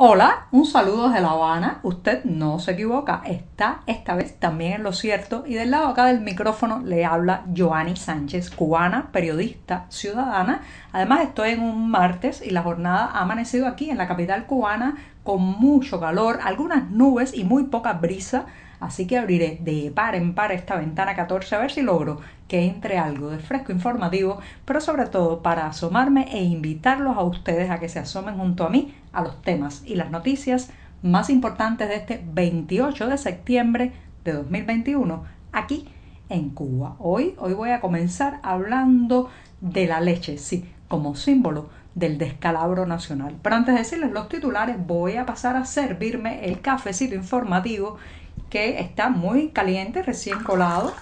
Hola, un saludo desde La Habana. Usted no se equivoca, está esta vez también en lo cierto. Y del lado acá del micrófono le habla Joanny Sánchez, cubana, periodista, ciudadana. Además estoy en un martes y la jornada ha amanecido aquí en la capital cubana con mucho calor, algunas nubes y muy poca brisa. Así que abriré de par en par esta ventana 14 a ver si logro que entre algo de fresco informativo, pero sobre todo para asomarme e invitarlos a ustedes a que se asomen junto a mí a los temas y las noticias más importantes de este 28 de septiembre de 2021 aquí en Cuba. Hoy, hoy voy a comenzar hablando de la leche, sí, como símbolo del descalabro nacional. Pero antes de decirles los titulares, voy a pasar a servirme el cafecito informativo que está muy caliente, recién colado.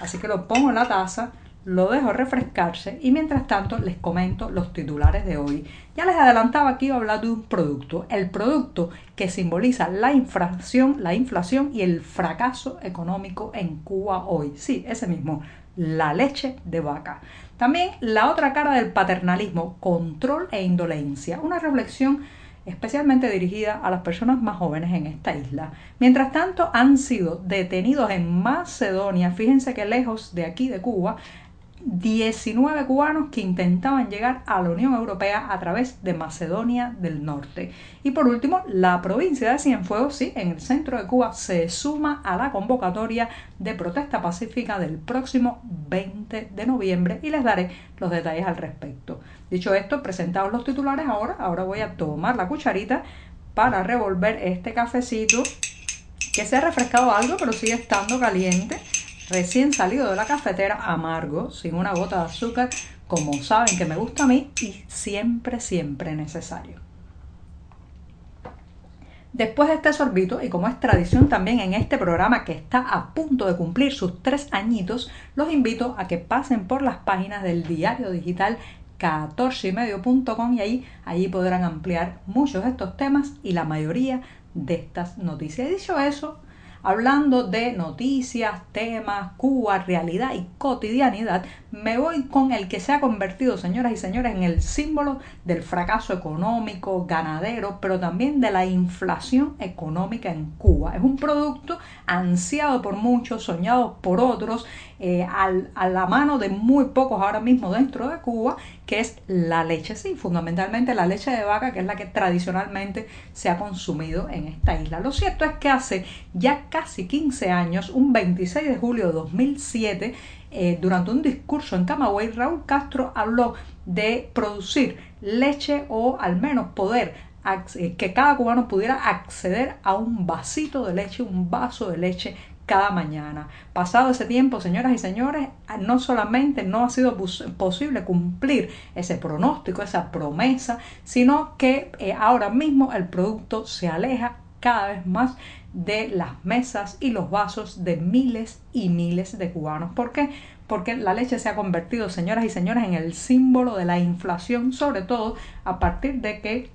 Así que lo pongo en la taza, lo dejo refrescarse y mientras tanto les comento los titulares de hoy. Ya les adelantaba que iba a hablar de un producto, el producto que simboliza la inflación, la inflación y el fracaso económico en Cuba hoy. Sí, ese mismo, la leche de vaca. También la otra cara del paternalismo, control e indolencia. Una reflexión especialmente dirigida a las personas más jóvenes en esta isla. Mientras tanto, han sido detenidos en Macedonia, fíjense que lejos de aquí de Cuba, 19 cubanos que intentaban llegar a la Unión Europea a través de Macedonia del Norte. Y por último, la provincia de Cienfuegos, sí, en el centro de Cuba, se suma a la convocatoria de protesta pacífica del próximo 20 de noviembre y les daré los detalles al respecto. Dicho esto, presentados los titulares ahora, ahora voy a tomar la cucharita para revolver este cafecito que se ha refrescado algo pero sigue estando caliente recién salido de la cafetera, amargo, sin una gota de azúcar, como saben que me gusta a mí y siempre, siempre necesario. Después de este sorbito, y como es tradición también en este programa que está a punto de cumplir sus tres añitos, los invito a que pasen por las páginas del diario digital 14ymedio.com y ahí, allí podrán ampliar muchos de estos temas y la mayoría de estas noticias. Y dicho eso, hablando de noticias, temas, Cuba, realidad y cotidianidad, me voy con el que se ha convertido, señoras y señores, en el símbolo del fracaso económico, ganadero, pero también de la inflación económica en Cuba. Es un producto ansiado por muchos, soñado por otros, eh, a la mano de muy pocos ahora mismo dentro de Cuba, que es la leche, sí, fundamentalmente la leche de vaca, que es la que tradicionalmente se ha consumido en esta isla. Lo cierto es que hace ya casi 15 años, un 26 de julio de 2007, eh, durante un discurso en Camagüey, Raúl Castro habló de producir leche o al menos poder eh, que cada cubano pudiera acceder a un vasito de leche, un vaso de leche cada mañana. Pasado ese tiempo, señoras y señores, no solamente no ha sido posible cumplir ese pronóstico, esa promesa, sino que eh, ahora mismo el producto se aleja cada vez más de las mesas y los vasos de miles y miles de cubanos. ¿Por qué? Porque la leche se ha convertido, señoras y señores, en el símbolo de la inflación, sobre todo a partir de que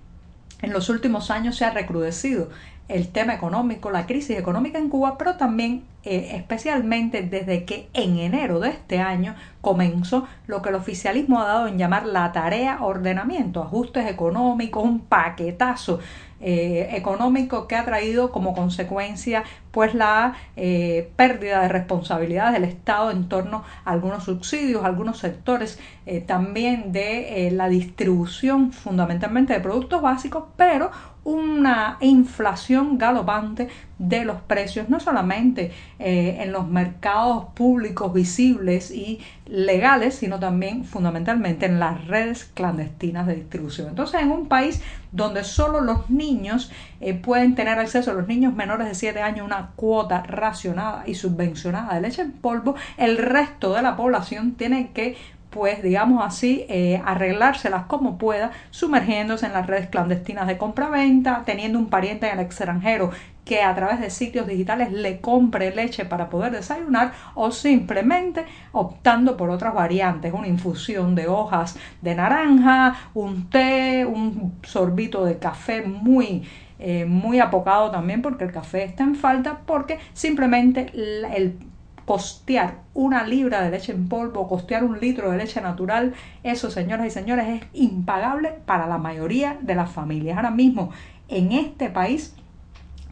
en los últimos años se ha recrudecido el tema económico, la crisis económica en Cuba, pero también eh, especialmente desde que en enero de este año comenzó lo que el oficialismo ha dado en llamar la tarea ordenamiento, ajustes económicos, un paquetazo eh, económico que ha traído como consecuencia pues la eh, pérdida de responsabilidad del Estado en torno a algunos subsidios, algunos sectores también de la distribución fundamentalmente de productos básicos, pero una inflación galopante de los precios, no solamente eh, en los mercados públicos visibles y legales, sino también fundamentalmente en las redes clandestinas de distribución. Entonces, en un país donde solo los niños eh, pueden tener acceso, los niños menores de 7 años, una cuota racionada y subvencionada de leche en polvo, el resto de la población tiene que pues digamos así, eh, arreglárselas como pueda, sumergiéndose en las redes clandestinas de compra-venta, teniendo un pariente en el extranjero que a través de sitios digitales le compre leche para poder desayunar o simplemente optando por otras variantes, una infusión de hojas de naranja, un té, un sorbito de café muy eh, muy apocado también porque el café está en falta porque simplemente el costear una libra de leche en polvo, costear un litro de leche natural, eso, señoras y señores, es impagable para la mayoría de las familias. Ahora mismo, en este país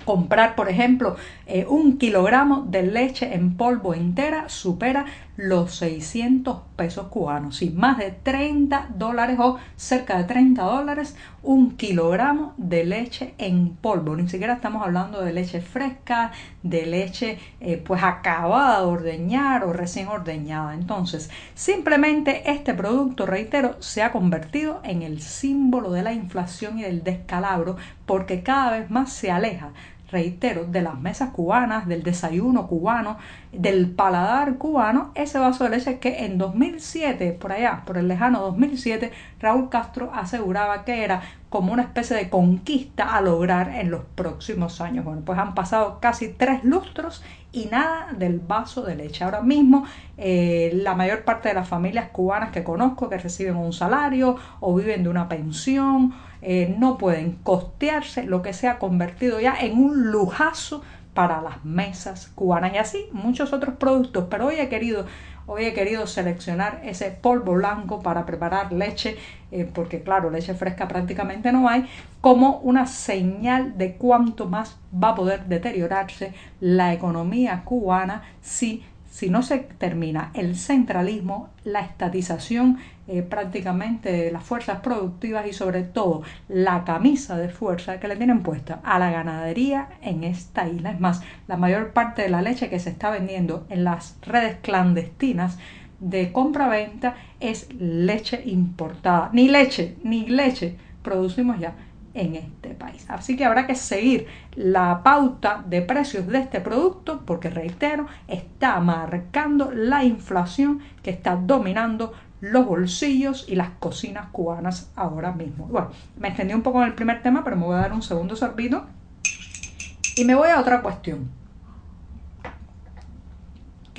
comprar, por ejemplo, eh, un kilogramo de leche en polvo entera supera los 600 pesos cubanos. Sí, más de 30 dólares o cerca de 30 dólares un kilogramo de leche en polvo. Ni siquiera estamos hablando de leche fresca, de leche eh, pues acabada de ordeñar o recién ordeñada. Entonces, simplemente este producto, reitero, se ha convertido en el símbolo de la inflación y del descalabro porque cada vez más se aleja reitero, de las mesas cubanas, del desayuno cubano, del paladar cubano, ese vaso de leche que en 2007, por allá, por el lejano 2007, Raúl Castro aseguraba que era como una especie de conquista a lograr en los próximos años. Bueno, pues han pasado casi tres lustros y nada del vaso de leche. Ahora mismo eh, la mayor parte de las familias cubanas que conozco que reciben un salario o viven de una pensión eh, no pueden costearse lo que se ha convertido ya en un lujazo para las mesas cubanas y así muchos otros productos. Pero hoy he querido, hoy he querido seleccionar ese polvo blanco para preparar leche, eh, porque claro, leche fresca prácticamente no hay, como una señal de cuánto más va a poder deteriorarse la economía cubana si si no se termina el centralismo, la estatización eh, prácticamente de las fuerzas productivas y sobre todo la camisa de fuerza que le tienen puesta a la ganadería en esta isla. Es más, la mayor parte de la leche que se está vendiendo en las redes clandestinas de compra-venta es leche importada. Ni leche, ni leche producimos ya en este país. Así que habrá que seguir la pauta de precios de este producto porque, reitero, está marcando la inflación que está dominando los bolsillos y las cocinas cubanas ahora mismo. Bueno, me extendí un poco en el primer tema, pero me voy a dar un segundo sorbito y me voy a otra cuestión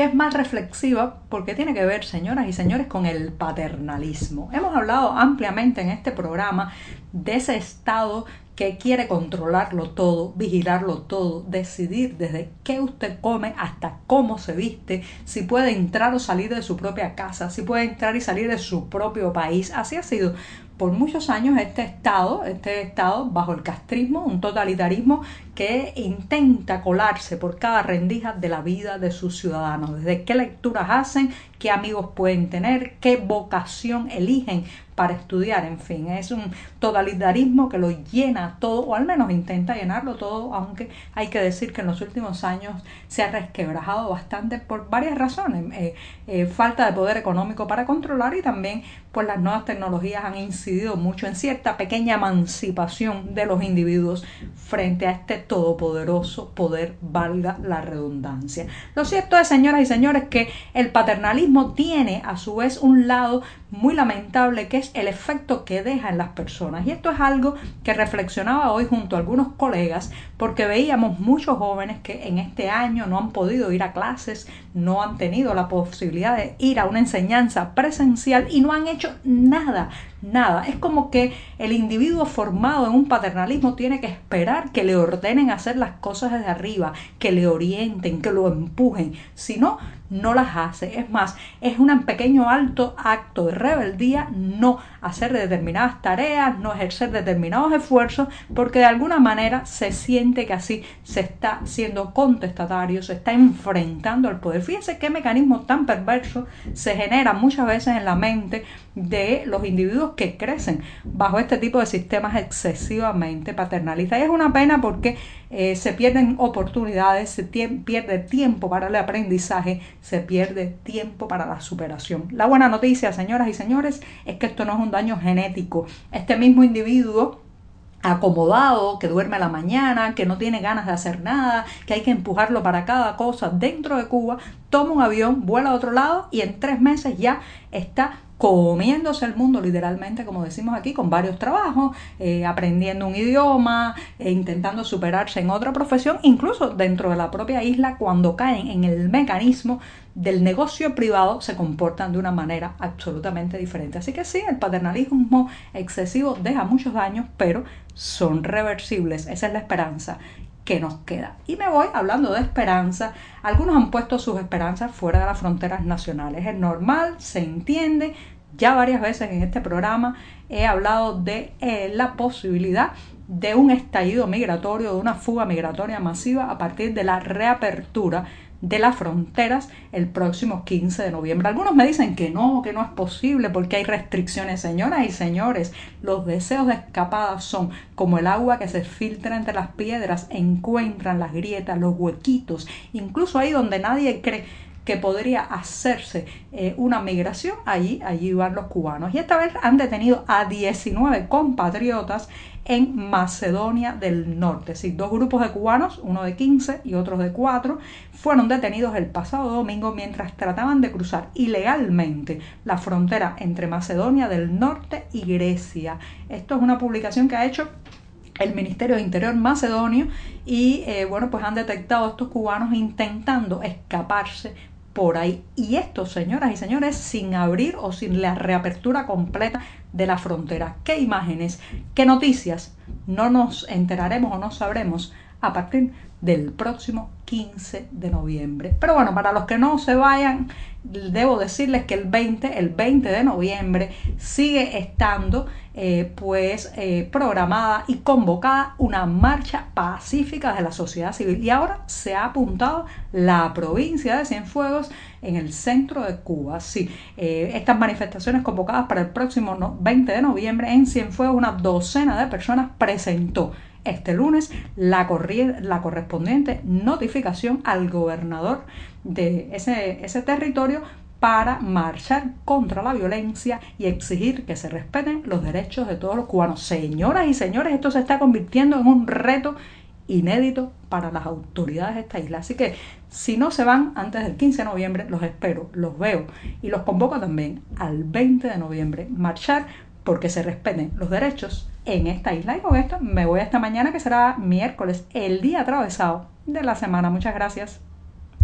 que es más reflexiva porque tiene que ver, señoras y señores, con el paternalismo. Hemos hablado ampliamente en este programa de ese estado que quiere controlarlo todo, vigilarlo todo, decidir desde qué usted come hasta cómo se viste, si puede entrar o salir de su propia casa, si puede entrar y salir de su propio país. Así ha sido por muchos años este Estado, este Estado bajo el castrismo, un totalitarismo que intenta colarse por cada rendija de la vida de sus ciudadanos, desde qué lecturas hacen, qué amigos pueden tener, qué vocación eligen para estudiar, en fin, es un totalitarismo que lo llena todo, o al menos intenta llenarlo todo, aunque hay que decir que en los últimos años se ha resquebrajado bastante por varias razones, eh, eh, falta de poder económico para controlar y también pues las nuevas tecnologías han incidido mucho en cierta pequeña emancipación de los individuos frente a este todopoderoso poder, valga la redundancia. Lo cierto es, señoras y señores, que el paternalismo tiene a su vez un lado muy lamentable que es el efecto que deja en las personas. Y esto es algo que reflexionaba hoy junto a algunos colegas porque veíamos muchos jóvenes que en este año no han podido ir a clases, no han tenido la posibilidad de ir a una enseñanza presencial y no han hecho nada, nada. Es como que el individuo formado en un paternalismo tiene que esperar que le ordenen hacer las cosas desde arriba, que le orienten, que lo empujen. Si no, no las hace. Es más, es un pequeño alto acto de rebeldía no hacer determinadas tareas, no ejercer determinados esfuerzos, porque de alguna manera se siente que así se está siendo contestatario, se está enfrentando al poder. Fíjense qué mecanismo tan perverso se genera muchas veces en la mente de los individuos que crecen bajo este tipo de sistemas excesivamente paternalistas. Y es una pena porque eh, se pierden oportunidades, se pierde tiempo para el aprendizaje, se pierde tiempo para la superación. La buena noticia, señoras y señores, es que esto no es un daño genético. Este mismo individuo acomodado, que duerme a la mañana, que no tiene ganas de hacer nada, que hay que empujarlo para cada cosa dentro de Cuba, toma un avión, vuela a otro lado y en tres meses ya está comiéndose el mundo literalmente, como decimos aquí, con varios trabajos, eh, aprendiendo un idioma, e intentando superarse en otra profesión, incluso dentro de la propia isla, cuando caen en el mecanismo del negocio privado, se comportan de una manera absolutamente diferente. Así que sí, el paternalismo excesivo deja muchos daños, pero son reversibles. Esa es la esperanza que nos queda. Y me voy hablando de esperanza. Algunos han puesto sus esperanzas fuera de las fronteras nacionales. Es normal, se entiende. Ya varias veces en este programa he hablado de eh, la posibilidad de un estallido migratorio, de una fuga migratoria masiva a partir de la reapertura de las fronteras el próximo 15 de noviembre. Algunos me dicen que no, que no es posible porque hay restricciones. Señoras y señores, los deseos de escapada son como el agua que se filtra entre las piedras, encuentran las grietas, los huequitos, incluso ahí donde nadie cree que podría hacerse eh, una migración, allí, allí van los cubanos. Y esta vez han detenido a 19 compatriotas en Macedonia del Norte. Sí, dos grupos de cubanos, uno de 15 y otros de 4, fueron detenidos el pasado domingo mientras trataban de cruzar ilegalmente la frontera entre Macedonia del Norte y Grecia. Esto es una publicación que ha hecho el Ministerio de Interior macedonio y eh, bueno pues han detectado a estos cubanos intentando escaparse por ahí. Y esto, señoras y señores, sin abrir o sin la reapertura completa de la frontera. ¿Qué imágenes, qué noticias no nos enteraremos o no sabremos a partir del próximo 15 de noviembre. Pero bueno, para los que no se vayan, debo decirles que el 20, el 20 de noviembre sigue estando eh, pues eh, programada y convocada una marcha pacífica de la sociedad civil y ahora se ha apuntado la provincia de Cienfuegos en el centro de Cuba. Sí, eh, estas manifestaciones convocadas para el próximo 20 de noviembre en Cienfuegos, una docena de personas presentó este lunes la, la correspondiente notificación al gobernador de ese, ese territorio para marchar contra la violencia y exigir que se respeten los derechos de todos los cubanos. Señoras y señores, esto se está convirtiendo en un reto inédito para las autoridades de esta isla. Así que si no se van antes del 15 de noviembre, los espero, los veo y los convoco también al 20 de noviembre. Marchar porque se respeten los derechos en esta isla. Y con esto me voy esta mañana que será miércoles, el día atravesado de la semana. Muchas gracias.